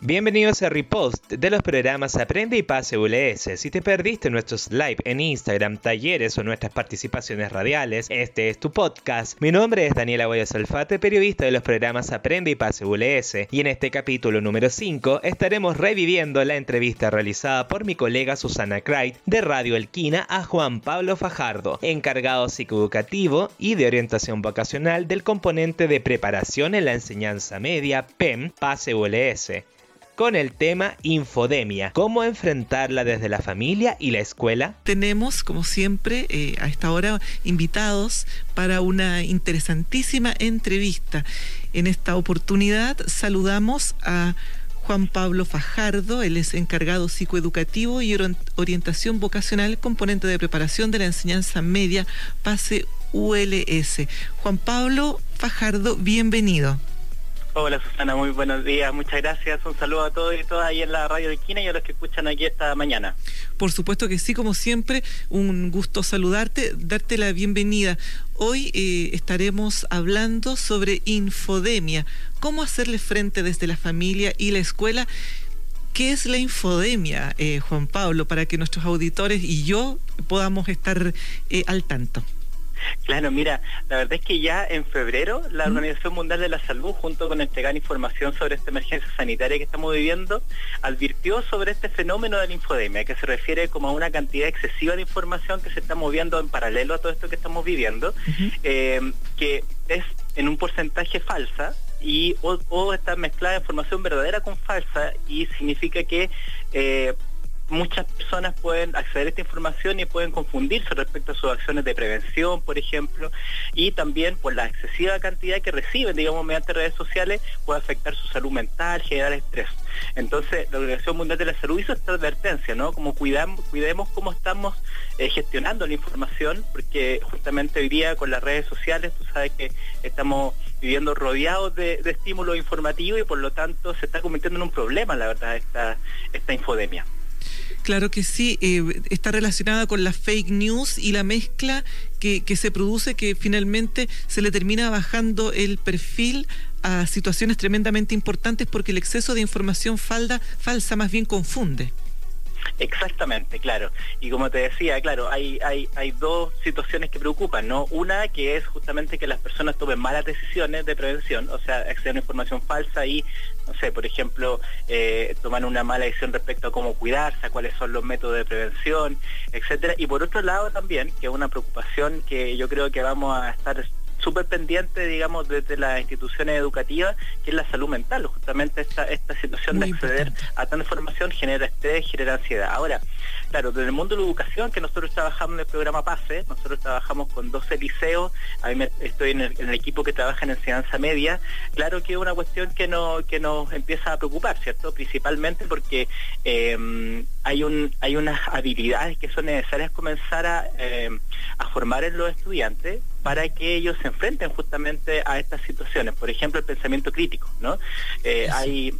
Bienvenidos a Repost de los programas Aprende y Pase ULS. Si te perdiste nuestros live en Instagram, talleres o nuestras participaciones radiales, este es tu podcast. Mi nombre es Daniela Boyas Alfate, periodista de los programas Aprende y Pase ULS, y en este capítulo número 5 estaremos reviviendo la entrevista realizada por mi colega Susana Craig de Radio Elquina a Juan Pablo Fajardo, encargado psicoeducativo y de orientación vocacional del componente de preparación en la enseñanza media PEM Pase ULS con el tema infodemia. ¿Cómo enfrentarla desde la familia y la escuela? Tenemos, como siempre, eh, a esta hora invitados para una interesantísima entrevista. En esta oportunidad saludamos a Juan Pablo Fajardo, él es encargado psicoeducativo y orientación vocacional, componente de preparación de la enseñanza media, PASE ULS. Juan Pablo Fajardo, bienvenido. Hola Susana, muy buenos días, muchas gracias. Un saludo a todos y todas ahí en la radio de Quina y a los que escuchan aquí esta mañana. Por supuesto que sí, como siempre, un gusto saludarte, darte la bienvenida. Hoy eh, estaremos hablando sobre infodemia, cómo hacerle frente desde la familia y la escuela. ¿Qué es la infodemia, eh, Juan Pablo, para que nuestros auditores y yo podamos estar eh, al tanto? Claro, mira, la verdad es que ya en febrero la Organización Mundial de la Salud, junto con entregar información sobre esta emergencia sanitaria que estamos viviendo, advirtió sobre este fenómeno de la infodemia, que se refiere como a una cantidad excesiva de información que se está moviendo en paralelo a todo esto que estamos viviendo, eh, que es en un porcentaje falsa y o, está mezclada información verdadera con falsa y significa que eh, muchas personas pueden acceder a esta información y pueden confundirse respecto a sus acciones de prevención, por ejemplo, y también por la excesiva cantidad que reciben, digamos, mediante redes sociales, puede afectar su salud mental, generar estrés. Entonces, la Organización Mundial de la Salud hizo esta advertencia, ¿no? Como cuidamos, cuidemos cómo estamos eh, gestionando la información, porque justamente hoy día con las redes sociales, tú sabes que estamos viviendo rodeados de, estímulos informativos y por lo tanto se está convirtiendo en un problema, la verdad, esta, esta infodemia. Claro que sí, eh, está relacionada con la fake news y la mezcla que, se produce que finalmente se le termina bajando el perfil a situaciones tremendamente importantes porque el exceso de información falsa más bien confunde. Exactamente, claro. Y como te decía, claro, hay, hay, hay dos situaciones que preocupan, ¿no? Una que es justamente que las personas tomen malas decisiones de prevención, o sea, acceden a información falsa y, no sé, por ejemplo, eh, toman una mala decisión respecto a cómo cuidarse, a cuáles son los métodos de prevención, etcétera. Y por otro lado también, que es una preocupación que yo creo que vamos a estar súper pendiente, digamos, desde las instituciones educativas, que es la salud mental. Justamente esta, esta situación de acceder a tanta información genera estrés, genera ansiedad. Ahora, claro, desde el mundo de la educación, que nosotros trabajamos en el programa PASE, nosotros trabajamos con 12 liceos, a mí estoy en el, equipo que trabaja en enseñanza media, claro que es una cuestión que, no, que nos empieza a preocupar, ¿cierto? Principalmente porque eh, hay, un, hay unas habilidades que son necesarias comenzar a, eh, a formar en los estudiantes para que ellos se enfrenten justamente a estas situaciones. Por ejemplo, el pensamiento crítico, ¿no? Eh, hay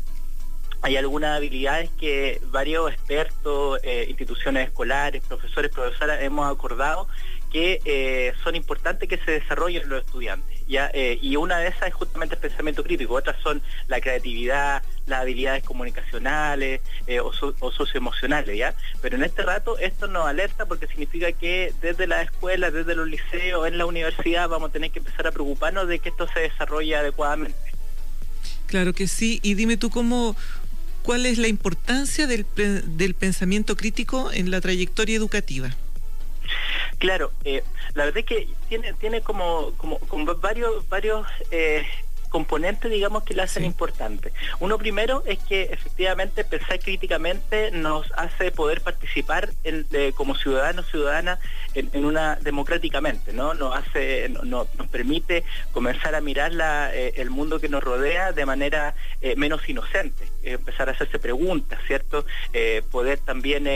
hay algunas habilidades que varios expertos, eh, instituciones escolares, profesores, profesoras hemos acordado que eh, son importantes que se desarrollen los estudiantes. ¿ya? Eh, y una de esas es justamente el pensamiento crítico, otras son la creatividad, las habilidades comunicacionales o, socioemocionales. ¿ya? Pero en este rato esto nos alerta porque significa que desde la escuela, desde los liceos, en la universidad vamos a tener que empezar a preocuparnos de que esto se desarrolle adecuadamente. Claro que sí. Y dime tú cómo, ¿Cuál es la importancia del, pensamiento crítico en la trayectoria educativa? Claro, eh, la verdad es que tiene, tiene como, como, varios, varios eh, componentes, digamos, que le hacen importante. Uno primero es que efectivamente pensar críticamente nos hace poder participar como ciudadanos, ciudadanas en, una democráticamente, ¿no? Nos hace, nos permite comenzar a mirar eh, el mundo que nos rodea de manera eh, menos inocente, empezar a hacerse preguntas, ¿cierto? Eh, poder también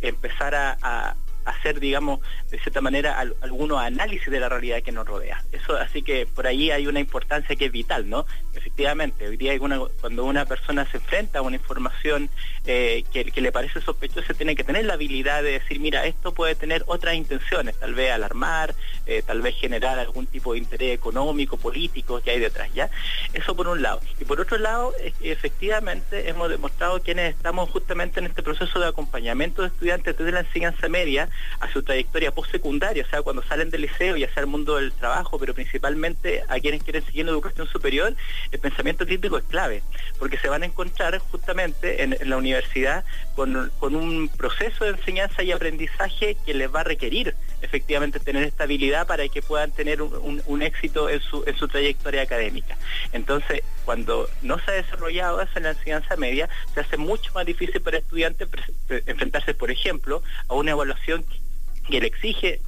empezar a hacer, digamos, de cierta manera, algunos análisis de la realidad que nos rodea. Eso, así que por ahí hay una importancia que es vital, ¿no? Efectivamente, hoy día cuando una persona se enfrenta a una información eh, que, le parece sospechosa, tiene que tener la habilidad de decir, mira, esto puede tener otras intenciones, tal vez alarmar, eh, tal vez generar algún tipo de interés económico, político que hay detrás, ¿ya? Eso por un lado. Y por otro lado, efectivamente hemos demostrado quienes estamos justamente en este proceso de acompañamiento de estudiantes desde la enseñanza media a su trayectoria postsecundaria, o sea, cuando salen del liceo y hacia el mundo del trabajo, pero principalmente a quienes quieren seguir en educación superior, el pensamiento crítico es clave, porque se van a encontrar justamente en, la universidad con, un proceso de enseñanza y aprendizaje que les va a requerir efectivamente tener estabilidad para que puedan tener un, éxito en su, en su trayectoria académica. Entonces, cuando no se ha desarrollado eso en la enseñanza media, se hace mucho más difícil para estudiantes enfrentarse, por ejemplo, a una evaluación que le exige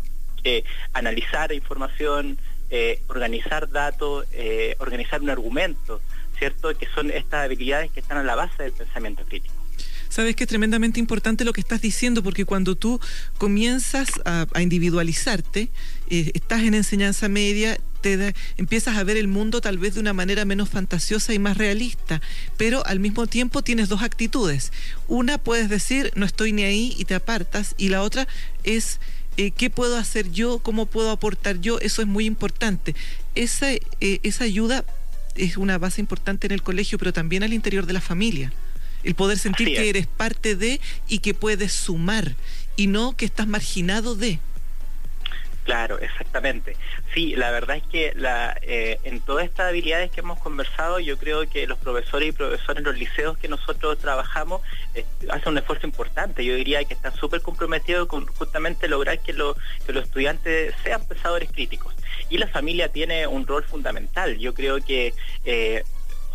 eh, analizar información, eh, organizar datos, eh, organizar un argumento, ¿cierto? Que son estas habilidades que están a la base del pensamiento crítico. Sabes que es tremendamente importante lo que estás diciendo, porque cuando tú comienzas a, individualizarte, estás en enseñanza media, te empiezas a ver el mundo tal vez de una manera menos fantasiosa y más realista, pero al mismo tiempo tienes dos actitudes. Una puedes decir, no estoy ni ahí y te apartas, y la otra es eh, qué puedo hacer yo, cómo puedo aportar yo, eso es muy importante. Esa, eh, esa ayuda es una base importante en el colegio, pero también al interior de la familia. El poder sentir que eres parte de y que puedes sumar y no que estás marginado de. Claro, exactamente. Sí, la verdad es que eh, en todas estas habilidades que hemos conversado, yo creo que los profesores y profesores en los liceos que nosotros trabajamos eh, hacen un esfuerzo importante. Yo diría que están súper comprometidos con justamente lograr que, los estudiantes sean pensadores críticos. Y la familia tiene un rol fundamental. Yo creo que... Eh,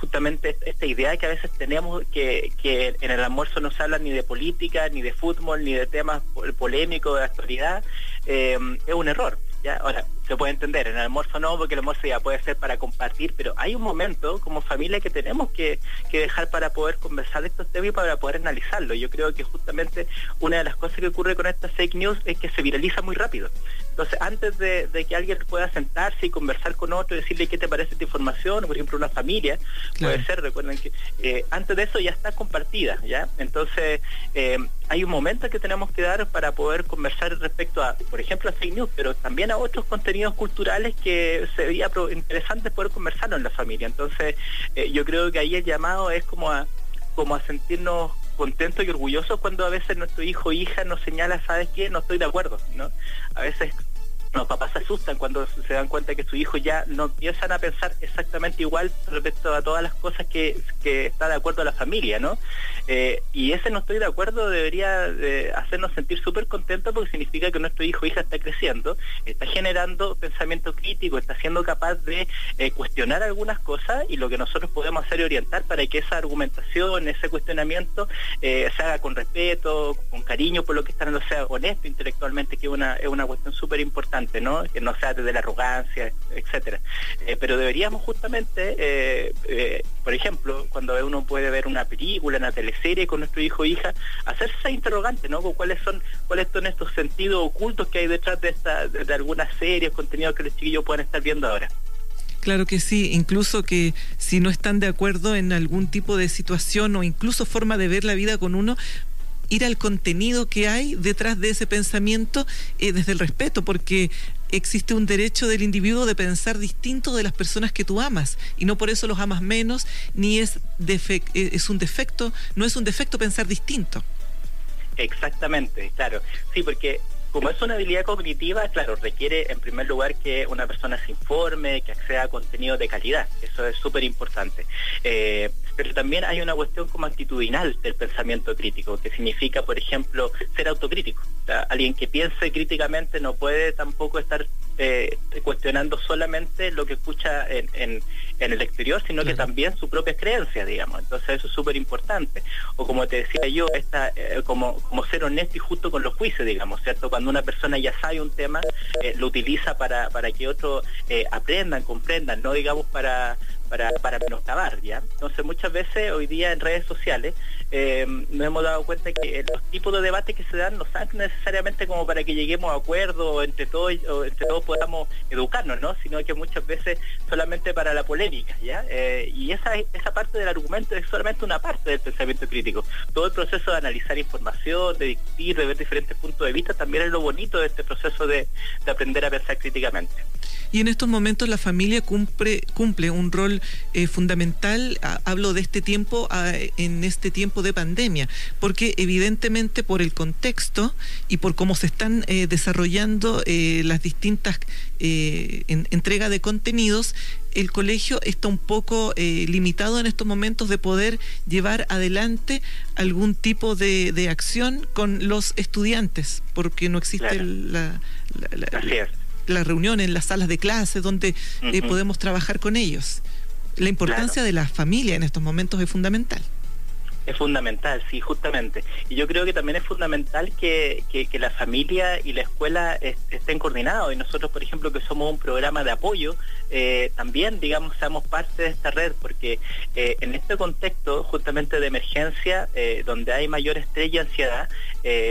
justamente esta idea que a veces tenemos que, que, en el almuerzo no se habla ni de política, ni de fútbol, ni de temas polémicos de actualidad, eh, es un error. ¿ya? Ahora, se puede entender, en el almuerzo no, porque el almuerzo ya puede ser para compartir, pero hay un momento como familia que tenemos que, dejar para poder conversar de estos temas y para poder analizarlo. Yo creo que justamente una de las cosas que ocurre con estas fake news es que se viraliza muy rápido. Entonces, antes de, que alguien pueda sentarse y conversar con otro y decirle qué te parece esta información, por ejemplo, una familia, puede ser, recuerden que eh, antes de eso ya está compartida, ¿ya? Entonces, eh, hay un momento que tenemos que dar para poder conversar respecto a, por ejemplo, a fake news, pero también a otros contenidos culturales que sería interesante poder conversarlo en la familia. Entonces, eh, yo creo que ahí el llamado es como a, como a sentirnos contentos y orgullosos cuando a veces nuestro hijo o hija nos señala, ¿sabes qué? No estoy de acuerdo, ¿no? A veces los papás se asustan cuando se dan cuenta que su hijo ya no empiezan a pensar exactamente igual respecto a todas las cosas que, está de acuerdo a la familia, ¿no? Eh, y ese no estoy de acuerdo debería hacernos sentir súper contentos porque significa que nuestro hijo o hija está creciendo, está generando pensamiento crítico, está siendo capaz de eh, cuestionar algunas cosas y lo que nosotros podemos hacer es orientar para que esa argumentación, ese cuestionamiento eh, se haga con respeto, con cariño por lo que están, o sea, honesto intelectualmente, que una, es una cuestión súper importante. Que no sea desde la arrogancia, etcétera. Eh, pero deberíamos justamente, eh, eh, por ejemplo, cuando uno puede ver una película, una teleserie con nuestro hijo o hija, hacerse esa interrogante, ¿no? ¿Cuáles son, cuáles son estos sentidos ocultos que hay detrás de esta, de, algunas series, contenidos que los chiquillos pueden estar viendo ahora? Claro que sí, incluso que si no están de acuerdo en algún tipo de situación o incluso forma de ver la vida con uno, ir al contenido que hay detrás de ese pensamiento eh, desde el respeto, porque existe un derecho del individuo de pensar distinto de las personas que tú amas y no por eso los amas menos, ni es, eh, es un defecto, no es un defecto pensar distinto. Exactamente, claro. Sí, porque como es una habilidad cognitiva, claro, requiere en primer lugar que una persona se informe, que acceda a contenido de calidad. Eso es súper importante. Eh, pero también hay una cuestión como actitudinal del pensamiento crítico, que significa, por ejemplo, ser autocrítico. alguien que piense críticamente no puede tampoco estar eh, cuestionando solamente lo que escucha en, el exterior, sino que también su propia creencia, digamos. Entonces eso es súper importante. O como te decía yo, esta, eh, como, como ser honesto y justo con los juicios, digamos, ¿cierto? Cuando una persona ya sabe un tema, eh, lo utiliza para, para que otros aprendan, comprendan, no digamos para para, para menoscabar, ¿ya? Entonces muchas veces hoy día en redes sociales eh, nos hemos dado cuenta que los tipos de debate que se dan no son necesariamente como para que lleguemos a acuerdo entre todos o entre todos podamos educarnos, ¿no? Sino que muchas veces solamente para la polémica, ¿ya? Eh, y esa, esa parte del argumento es solamente una parte del pensamiento crítico. Todo el proceso de analizar información, de discutir, de ver diferentes puntos de vista, también es lo bonito de este proceso de, de aprender a pensar críticamente. Y en estos momentos la familia cumple, cumple un rol eh, fundamental, hablo de este tiempo, en este tiempo de pandemia, porque evidentemente por el contexto y por cómo se están eh, desarrollando eh, las distintas entregas de contenidos, el colegio está un poco limitado en estos momentos de poder llevar adelante algún tipo de, acción con los estudiantes, porque no existe la, la, las reuniones, las salas de clase, donde eh, podemos trabajar con ellos. La importancia de la familia en estos momentos es fundamental. Es fundamental, sí, justamente. Y yo creo que también es fundamental que, la familia y la escuela estén coordinados. Y nosotros, por ejemplo, que somos un programa de apoyo, eh, también, digamos, seamos parte de esta red, porque eh, en este contexto justamente de emergencia, eh, donde hay mayor estrés y ansiedad,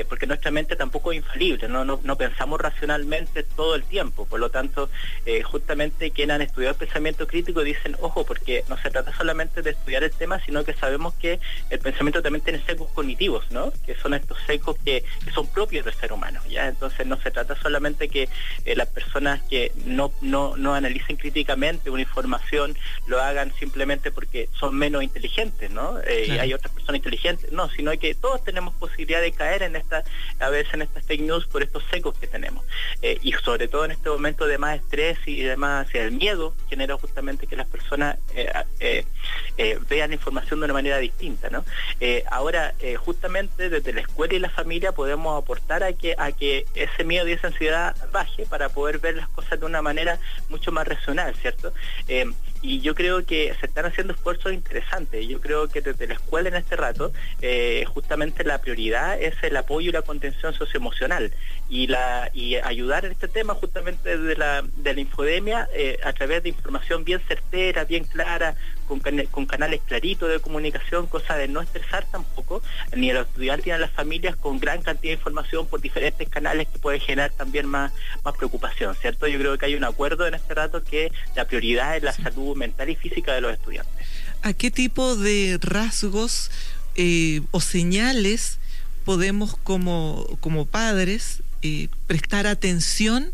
porque nuestra mente tampoco es infalible, ¿no? No, pensamos racionalmente todo el tiempo. Por lo tanto, justamente quienes han estudiado el pensamiento crítico dicen, ojo, porque no se trata solamente de estudiar el tema, sino que sabemos que el pensamiento también tiene secos cognitivos, ¿no? Que son estos secos que, son propios del ser humano, ¿ya? Entonces no se trata solamente que eh, las personas que no, no, no analicen críticamente una información lo hagan simplemente porque son menos inteligentes, ¿no? Eh, y hay otras personas inteligentes, no, sino que todos tenemos posibilidad de caer en esta, a veces en estas fake news por estos secos que tenemos. Eh, y sobre todo en este momento de más estrés y demás, y el miedo genera justamente que las personas vean información de una manera distinta, ¿no? Eh, ahora, eh, justamente desde la escuela y la familia podemos aportar a que, a que ese miedo y esa ansiedad baje para poder ver las cosas de una manera mucho más racional, ¿cierto? Eh, y yo creo que se están haciendo esfuerzos interesantes. Yo creo que desde la escuela en este rato, justamente la prioridad es el apoyo y la contención socioemocional y, la, y ayudar en este tema justamente desde la, de la infodemia a través de información bien certera, bien clara, con, con canales claritos de comunicación, cosa de no estresar tampoco ni a los estudiantes ni a las familias con gran cantidad de información por diferentes canales que puede generar también más, más preocupación, ¿cierto? Yo creo que hay un acuerdo en este rato que la prioridad es la salud mental y física de los estudiantes. ¿A qué tipo de rasgos eh, o señales podemos como, como padres eh, prestar atención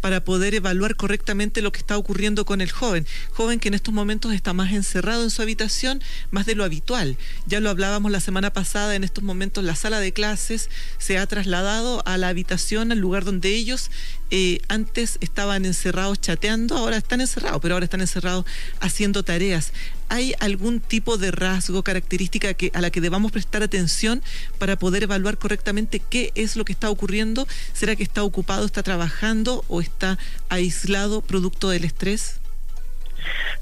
para poder evaluar correctamente lo que está ocurriendo con el joven. Joven que en estos momentos está más encerrado en su habitación, más de lo habitual. Ya lo hablábamos la semana pasada, en estos momentos la sala de clases se ha trasladado a la habitación, al lugar donde ellos eh, antes estaban encerrados chateando, ahora están encerrados, pero ahora están encerrados haciendo tareas. ¿Hay algún tipo de rasgo, característica a la que debamos prestar atención para poder evaluar correctamente qué es lo que está ocurriendo? ¿Será que está ocupado, está trabajando o está aislado producto del estrés?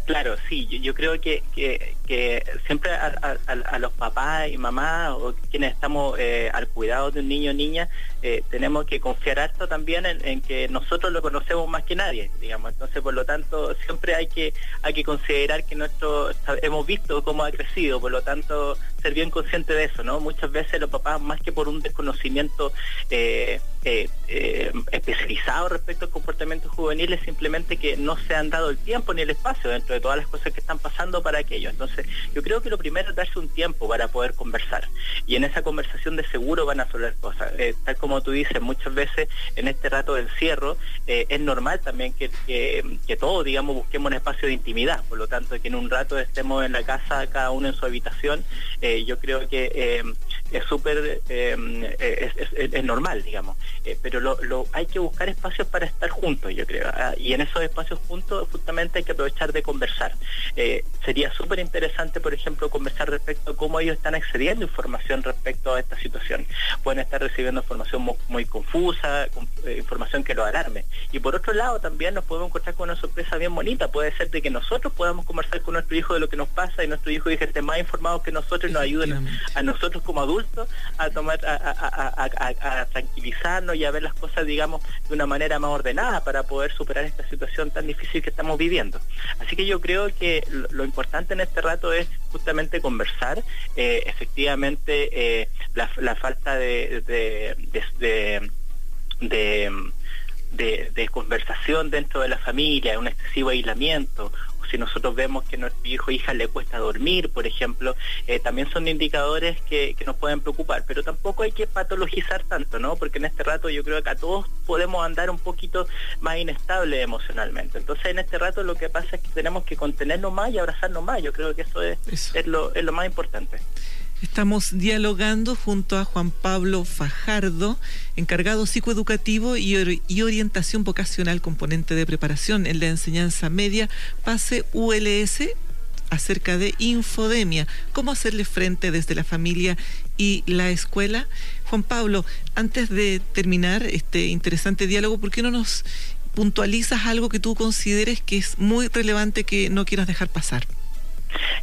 Claro, sí, yo, creo que, que, siempre a, los papás y mamás o quienes estamos eh, al cuidado de un niño o niña, eh, tenemos que confiar harto también en, que nosotros lo conocemos más que nadie, digamos. Entonces, por lo tanto, siempre hay que, hay que considerar que nuestro, hemos visto cómo ha crecido, por lo tanto, ser bien consciente de eso, ¿no? Muchas veces los papás, más que por un desconocimiento eh, especializado respecto al comportamiento juvenil, es simplemente que no se han dado el tiempo ni el espacio dentro de todas las cosas que están pasando para aquello. Entonces, yo creo que lo primero es darse un tiempo para poder conversar. Y en esa conversación de seguro van a soler cosas. Eh, tal como tú dices, muchas veces en este rato de encierro eh, es normal también que, todos, digamos, busquemos un espacio de intimidad. Por lo tanto, que en un rato estemos en la casa, cada uno en su habitación, eh, yo creo que es súper, es, normal, digamos. pero lo, hay que buscar espacios para estar juntos, yo creo. ¿ah? Y en esos espacios juntos justamente hay que aprovechar de conversar. Eh, sería súper interesante, por ejemplo, conversar respecto a cómo ellos están accediendo a información respecto a esta situación. Pueden estar recibiendo información muy, confusa, eh, información que lo alarme. Y por otro lado, también nos podemos encontrar con una sorpresa bien bonita. Puede ser de que nosotros podamos conversar con nuestro hijo de lo que nos pasa y nuestro hijo y esté más informado que nosotros y nos ayuden a nosotros como adultos a tomar, a, tranquilizarnos y a ver las cosas, digamos, de una manera más ordenada para poder superar esta situación tan difícil que estamos viviendo. Así que yo creo que lo, importante en este rato es justamente conversar, eh, efectivamente eh, la, falta de, conversación dentro de la familia, un excesivo aislamiento, si nosotros vemos que a nuestro hijo o hija le cuesta dormir, por ejemplo, eh, también son indicadores que, nos pueden preocupar, pero tampoco hay que patologizar tanto, ¿no? Porque en este rato yo creo que a todos podemos andar un poquito más inestable emocionalmente. Entonces en este rato lo que pasa es que tenemos que contenernos más y abrazarnos más. Yo creo que eso es, es, lo, es lo más importante. Estamos dialogando junto a Juan Pablo Fajardo, encargado psicoeducativo y, orientación vocacional, componente de preparación en la enseñanza media, PASE ULS, acerca de infodemia, cómo hacerle frente desde la familia y la escuela. Juan Pablo, antes de terminar este interesante diálogo, ¿por qué no nos puntualizas algo que tú consideres que es muy relevante que no quieras dejar pasar?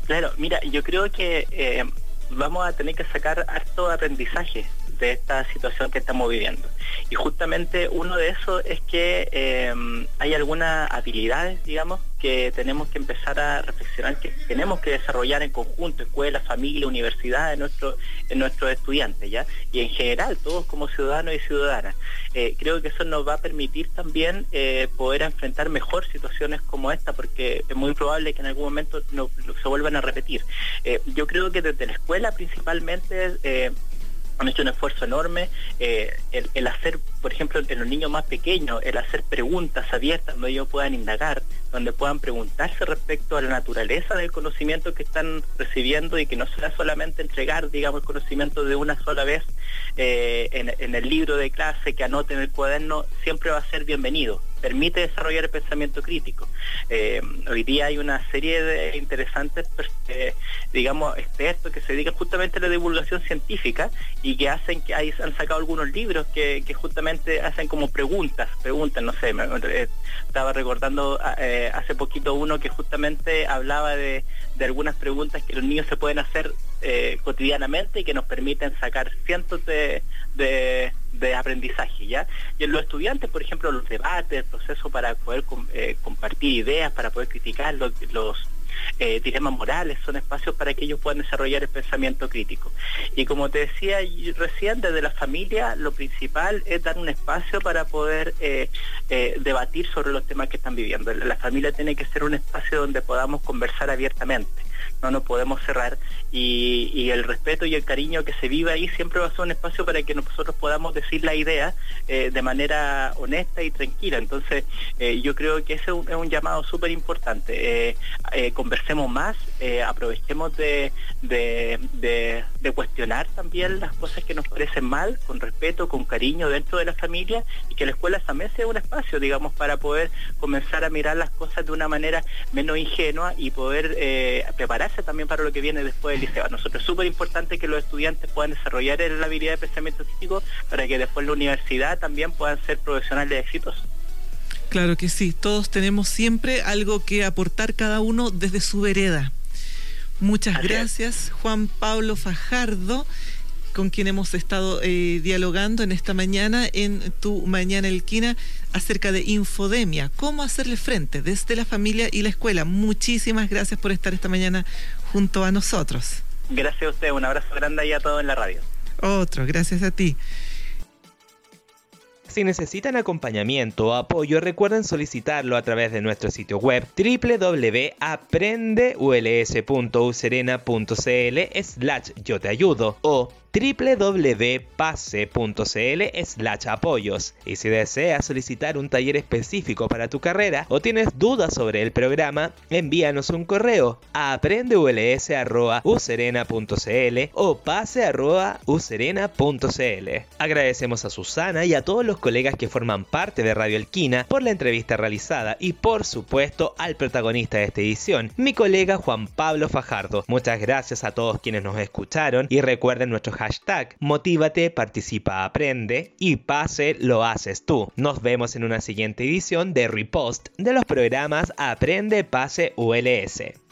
Claro, mira, yo creo que eh, vamos a tener que sacar harto aprendizaje de esta situación que estamos viviendo. Y justamente uno de esos es que em, hay algunas habilidades, digamos, que tenemos que empezar a reflexionar, que tenemos que desarrollar en conjunto, escuela, familia, universidad, en, nuestro, en nuestros estudiantes, ¿ya? Y en general, todos como ciudadanos y ciudadanas. Eh, creo que eso nos va a permitir también eh, poder enfrentar mejor situaciones como esta, porque es muy probable que en algún momento no, se vuelvan a repetir. Eh, yo creo que desde la escuela principalmente han hecho un esfuerzo enorme. Eh, el, hacer, por ejemplo, en los niños más pequeños, el hacer preguntas abiertas donde ellos puedan indagar, donde puedan preguntarse respecto a la naturaleza del conocimiento que están recibiendo y que no sea solamente entregar, digamos, el conocimiento de una sola vez eh, en, el libro de clase que anoten el cuaderno, siempre va a ser bienvenido permite desarrollar el pensamiento crítico. Eh, hoy día hay una serie de interesantes, eh, digamos, expertos que se dedican justamente a la divulgación científica y que hacen que hay, han sacado algunos libros que, justamente hacen como preguntas, preguntas, no sé, eh, estaba recordando hace poquito uno que justamente hablaba de, algunas preguntas que los niños se pueden hacer cotidianamente y que nos permiten sacar cientos de aprendizaje, ¿ya? Y en los estudiantes, por ejemplo, los debates, el proceso para poder eh, compartir ideas, para poder criticar los, los eh, dilemas morales, son espacios para que ellos puedan desarrollar el pensamiento crítico. Y como te decía recién, desde la familia lo principal es dar un espacio para poder eh, debatir sobre los temas que están viviendo. La familia tiene que ser un espacio donde podamos conversar abiertamente no nos podemos cerrar y, el respeto y el cariño que se vive ahí siempre va a ser un espacio para que nosotros podamos decir la idea eh, de manera honesta y tranquila. Entonces eh, yo creo que ese es un, llamado súper importante. Eh, conversemos más, aprovechemos de, de, cuestionar también las cosas que nos parecen mal, con respeto, con cariño dentro de la familia y que la escuela también sea un espacio, digamos, para poder comenzar a mirar las cosas de una manera menos ingenua y poder también para lo que viene después del liceo. A nosotros es súper importante que los estudiantes puedan desarrollar la habilidad de pensamiento crítico para que después en la universidad también puedan ser profesionales exitosos. Claro que sí, todos tenemos siempre algo que aportar cada uno desde su vereda. Muchas gracias, Juan Pablo Fajardo con quien hemos estado eh, dialogando en esta mañana en tu Mañana Elquina acerca de infodemia, cómo hacerle frente desde la familia y la escuela. Muchísimas gracias por estar esta mañana junto a nosotros. Gracias a usted, un abrazo grande ahí a todos en la radio. Otro, gracias a ti. Si necesitan acompañamiento o apoyo, recuerden solicitarlo a través de nuestro sitio web www.aprendeuls.userena.cl slash yo te ayudo o www.pase.cl slash apoyos. Y si deseas solicitar un taller específico para tu carrera o tienes dudas sobre el programa, envíanos un correo a aprendeuls.userena.cl o pase.userena.cl. Agradecemos a Susana y a todos los colegas que forman parte de Radio Elquina por la entrevista realizada y por supuesto al protagonista de esta edición, mi colega Juan Pablo Fajardo. Muchas gracias a todos quienes nos escucharon y recuerden nuestro hashtag Motívate, participa, aprende y pase lo haces tú. Nos vemos en una siguiente edición de Repost de los programas Aprende, Pase ULS.